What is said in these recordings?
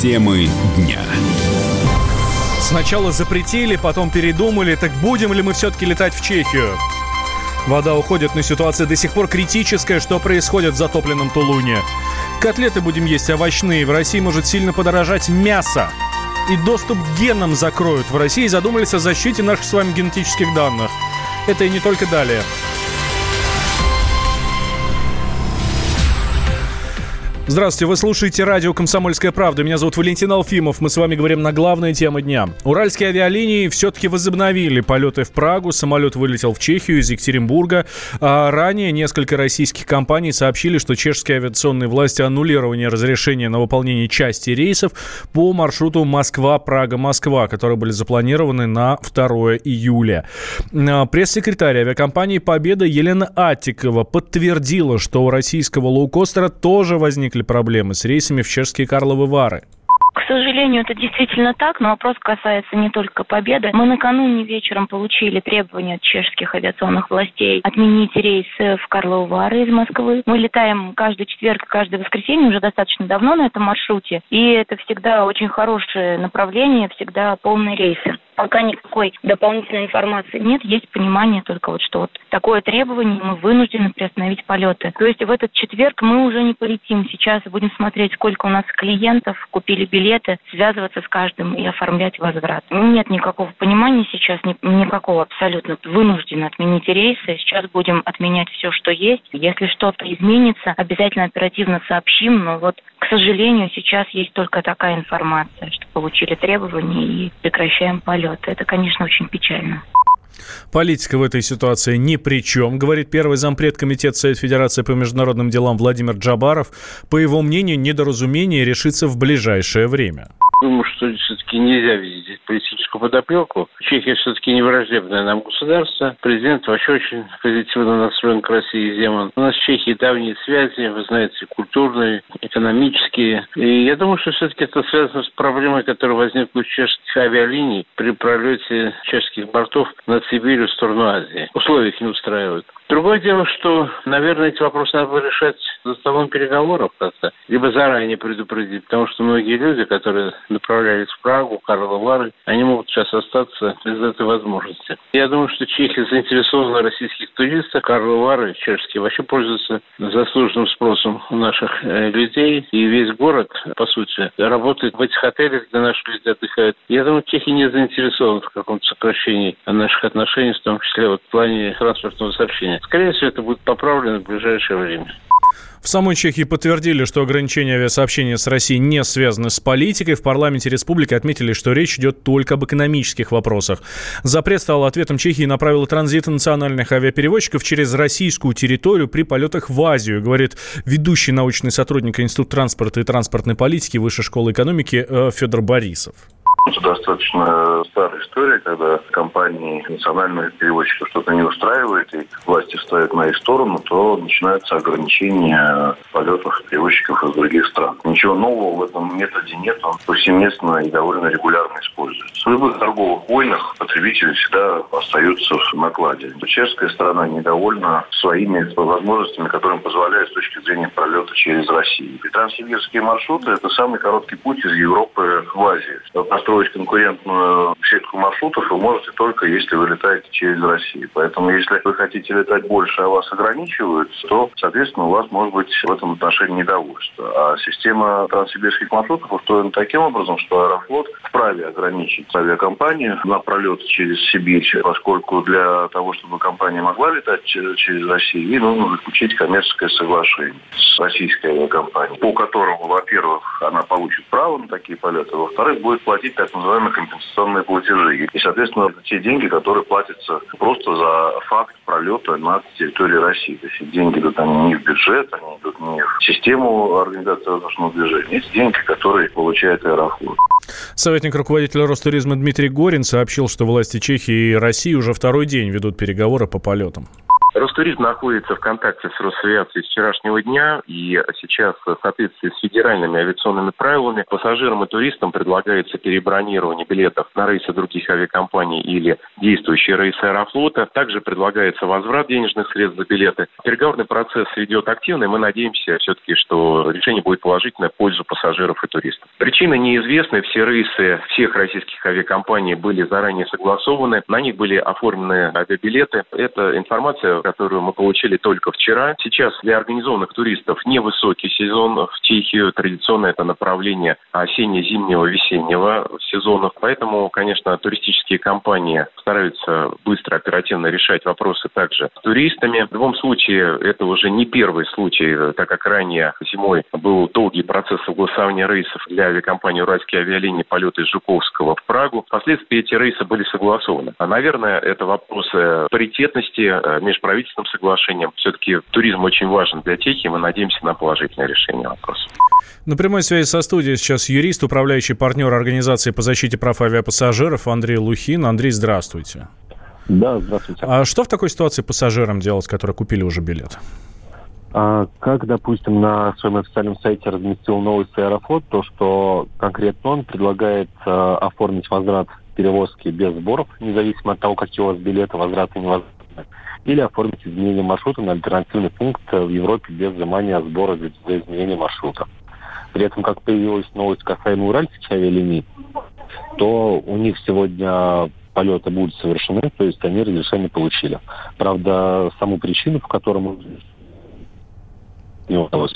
Темы дня. Сначала запретили, потом передумали. Так будем ли мы все-таки летать в Чехию? Вода уходит, но ситуация до сих пор критическая. Что происходит в затопленном Тулуне? Котлеты будем есть овощные. В России может сильно подорожать мясо. И доступ к генам закроют. В России задумались о защите наших с вами генетических данных. Это и не только далее. Здравствуйте, вы слушаете радио «Комсомольская правда». Меня зовут Валентин Алфимов. Мы с вами говорим на главные темы дня. Уральские авиалинии все-таки возобновили полеты в Прагу. Самолет вылетел в Чехию из Екатеринбурга. А ранее несколько российских компаний сообщили, что чешские авиационные власти аннулировали разрешение на выполнение части рейсов по маршруту Москва-Прага-Москва, которые были запланированы на 2 июля. А, пресс-секретарь авиакомпании «Победа» Елена Аттикова подтвердила, что у российского лоукостера тоже возникли возникли проблемы с рейсами в чешские Карловы Вары? К сожалению, это действительно так, но вопрос касается не только победы. Мы накануне вечером получили требования от чешских авиационных властей отменить рейсы в Карловы Вары из Москвы. Мы летаем каждый четверг, каждое воскресенье уже достаточно давно на этом маршруте, и это всегда очень хорошее направление, всегда полные рейсы пока никакой дополнительной информации нет, есть понимание только вот, что вот такое требование, мы вынуждены приостановить полеты. То есть в этот четверг мы уже не полетим. Сейчас будем смотреть, сколько у нас клиентов купили билеты, связываться с каждым и оформлять возврат. Нет никакого понимания сейчас, никакого абсолютно. Вынуждены отменить рейсы. Сейчас будем отменять все, что есть. Если что-то изменится, обязательно оперативно сообщим. Но вот, к сожалению, сейчас есть только такая информация, что получили требования и прекращаем полет полета. Это, конечно, очень печально. Политика в этой ситуации ни при чем, говорит первый зампред Комитета Совет Федерации по международным делам Владимир Джабаров. По его мнению, недоразумение решится в ближайшее время. Думаю, что все-таки нельзя видеть политическую подоплеку. Чехия все-таки не враждебное нам государство. Президент вообще очень позитивно настроен к России Земан. У нас в Чехии давние связи, вы знаете, культурные, экономические. И я думаю, что все-таки это связано с проблемой, которая возникла у чешских авиалиний при пролете чешских бортов над Сибирью в сторону Азии. Условия их не устраивают. Другое дело, что, наверное, эти вопросы надо решать за столом переговоров как-то, либо заранее предупредить, потому что многие люди, которые направлялись в Прагу, Карловы Вары, они могут сейчас остаться без этой возможности. Я думаю, что Чехия заинтересована российских туристах. Карловы Вары, чешские, вообще пользуются заслуженным спросом у наших э, людей. И весь город, по сути, работает в этих отелях, где наши люди отдыхают. Я думаю, Чехия не заинтересована в каком-то сокращении наших отношений, в том числе вот в плане транспортного сообщения. Скорее всего, это будет поправлено в ближайшее время. В самой Чехии подтвердили, что ограничения авиасообщения с Россией не связаны с политикой. В парламенте республики отметили, что речь идет только об экономических вопросах. Запрет стал ответом Чехии на правила транзита национальных авиаперевозчиков через российскую территорию при полетах в Азию, говорит ведущий научный сотрудник Института транспорта и транспортной политики Высшей школы экономики э, Федор Борисов. Это достаточно старая история, когда компании национальных перевозчиков что-то не устраивает, и власти встают на их сторону, то начинаются ограничения полетов перевозчиков из других стран. Ничего нового в этом методе нет, он повсеместно и довольно регулярно используется. В любых торговых войнах потребители всегда остаются в накладе. Чешская сторона недовольна своими возможностями, которые позволяют с точки зрения пролета через Россию. И транссибирские маршруты – это самый короткий путь из Европы в Азию построить конкурентную сетку маршрутов вы можете только если вы летаете через Россию. Поэтому если вы хотите летать больше, а вас ограничивают, то, соответственно, у вас может быть в этом отношении недовольство. А система транссибирских маршрутов устроена таким образом, что Аэрофлот вправе ограничить авиакомпанию на пролет через Сибирь, поскольку для того, чтобы компания могла летать через Россию, ей нужно заключить коммерческое соглашение с российской авиакомпанией, по которому, во-первых, она получит право на такие полеты, во-вторых, будет платить так называемые компенсационные платежи. И, соответственно, это те деньги, которые платятся просто за факт пролета над территорией России. То есть деньги идут они не в бюджет, они идут не в систему организации воздушного движения. Эти деньги, которые получает Аэрофлот. Советник руководителя Ростуризма Дмитрий Горин сообщил, что власти Чехии и России уже второй день ведут переговоры по полетам. Ростуризм находится в контакте с Росавиацией с вчерашнего дня, и сейчас в соответствии с федеральными авиационными правилами пассажирам и туристам предлагается перебронирование билетов на рейсы других авиакомпаний или действующие рейсы Аэрофлота. Также предлагается возврат денежных средств за билеты. Переговорный процесс идет активно, и мы надеемся все-таки, что решение будет положительное в пользу пассажиров и туристов. Причины неизвестны. Все рейсы всех российских авиакомпаний были заранее согласованы. На них были оформлены авиабилеты. Это информация, которую мы получили только вчера. Сейчас для организованных туристов невысокий сезон в Чехию. Традиционно это направление осенне-зимнего, весеннего сезонов. Поэтому, конечно, туристические компании стараются быстро, оперативно решать вопросы также с туристами. В любом случае, это уже не первый случай, так как ранее зимой был долгий процесс согласования рейсов для авиакомпании «Уральские авиалинии» полеты из Жуковского в Прагу. Впоследствии эти рейсы были согласованы. А, наверное, это вопросы паритетности, э, межправительственным соглашением. Все-таки туризм очень важен для Чехии. Мы надеемся на положительное решение вопроса. На прямой связи со студией сейчас юрист, управляющий партнер Организации по защите прав авиапассажиров Андрей Лухин. Андрей, здравствуйте. Да, здравствуйте. А что в такой ситуации пассажирам делать, которые купили уже билет? А, как, допустим, на своем официальном сайте разместил новость Аэрофлот, то, что конкретно он предлагает а, оформить возврат перевозки без сборов, независимо от того, какие у вас билеты, возврат и невозврат, или оформить изменение маршрута на альтернативный пункт в Европе без взимания сбора за, за изменение маршрута. При этом, как появилась новость касаемо уральских авиалиний, то у них сегодня полеты будут совершены, то есть они разрешение получили. Правда, саму причину, по которому не удалось.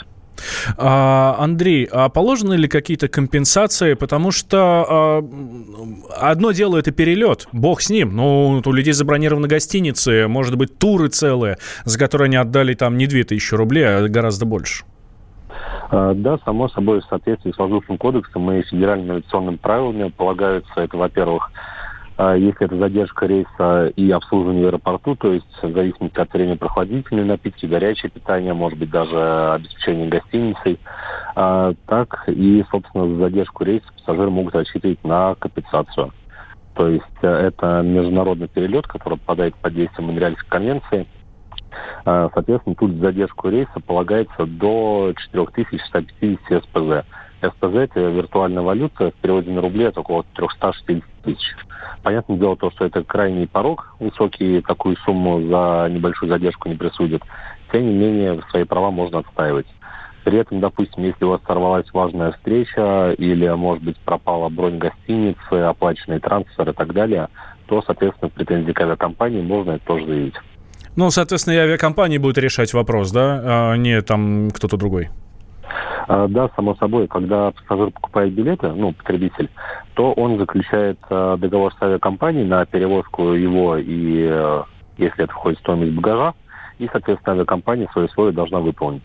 А, Андрей, а положены ли какие-то компенсации? Потому что а, одно дело это перелет, бог с ним. Ну, у людей забронированы гостиницы, может быть, туры целые, за которые они отдали там не 2000 рублей, а гораздо больше. А, да, само собой, в соответствии с воздушным кодексом и федеральными авиационными правилами полагаются это, во-первых, если это задержка рейса и обслуживание в аэропорту, то есть в зависимости от времени прохладительные напитки, горячее питание, может быть, даже обеспечение гостиницей, а, так и, собственно, за задержку рейса пассажиры могут рассчитывать на компенсацию. То есть э, это международный перелет, который попадает под действие Монреальской конвенции. А, соответственно, тут задержку рейса полагается до 4150 СПЗ. СПЗ – это виртуальная валюта, в переводе на рубли это около 360 тысяч. Понятное дело то, что это крайний порог высокий, такую сумму за небольшую задержку не присудят. Тем не менее, свои права можно отстаивать. При этом, допустим, если у вас сорвалась важная встреча или, может быть, пропала бронь гостиницы, оплаченный трансфер и так далее, то, соответственно, претензии к авиакомпании можно это тоже заявить. Ну, соответственно, и авиакомпании будут решать вопрос, да, а не там кто-то другой. А, да, само собой, когда пассажир покупает билеты, ну, потребитель, то он заключает а, договор с авиакомпанией на перевозку его и, э, если это входит в стоимость багажа, и, соответственно, авиакомпания свои условия должна выполнить.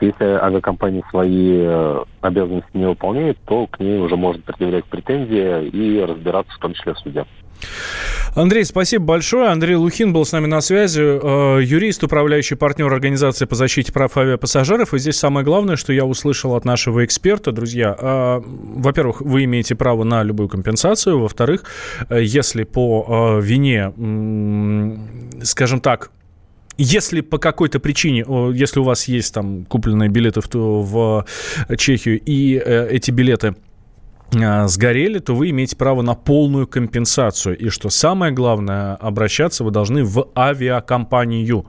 Если авиакомпания свои э, обязанности не выполняет, то к ней уже можно предъявлять претензии и разбираться в том числе в суде. Андрей, спасибо большое. Андрей Лухин был с нами на связи, э, юрист, управляющий партнер Организации по защите прав авиапассажиров. И здесь самое главное, что я услышал от нашего эксперта, друзья. Э, во-первых, вы имеете право на любую компенсацию. Во-вторых, если по вине, скажем так, если по какой-то причине, если у вас есть там купленные билеты в, в Чехию, и эти билеты сгорели, то вы имеете право на полную компенсацию. И что самое главное, обращаться вы должны в авиакомпанию.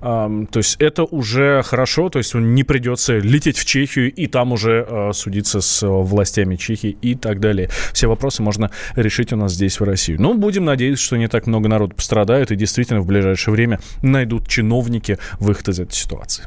То есть это уже хорошо, то есть не придется лететь в Чехию и там уже а, судиться с властями Чехии и так далее. Все вопросы можно решить у нас здесь, в России. Но будем надеяться, что не так много народу пострадает и действительно в ближайшее время найдут чиновники выход из этой ситуации.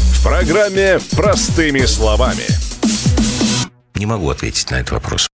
программе «Простыми словами». Не могу ответить на этот вопрос.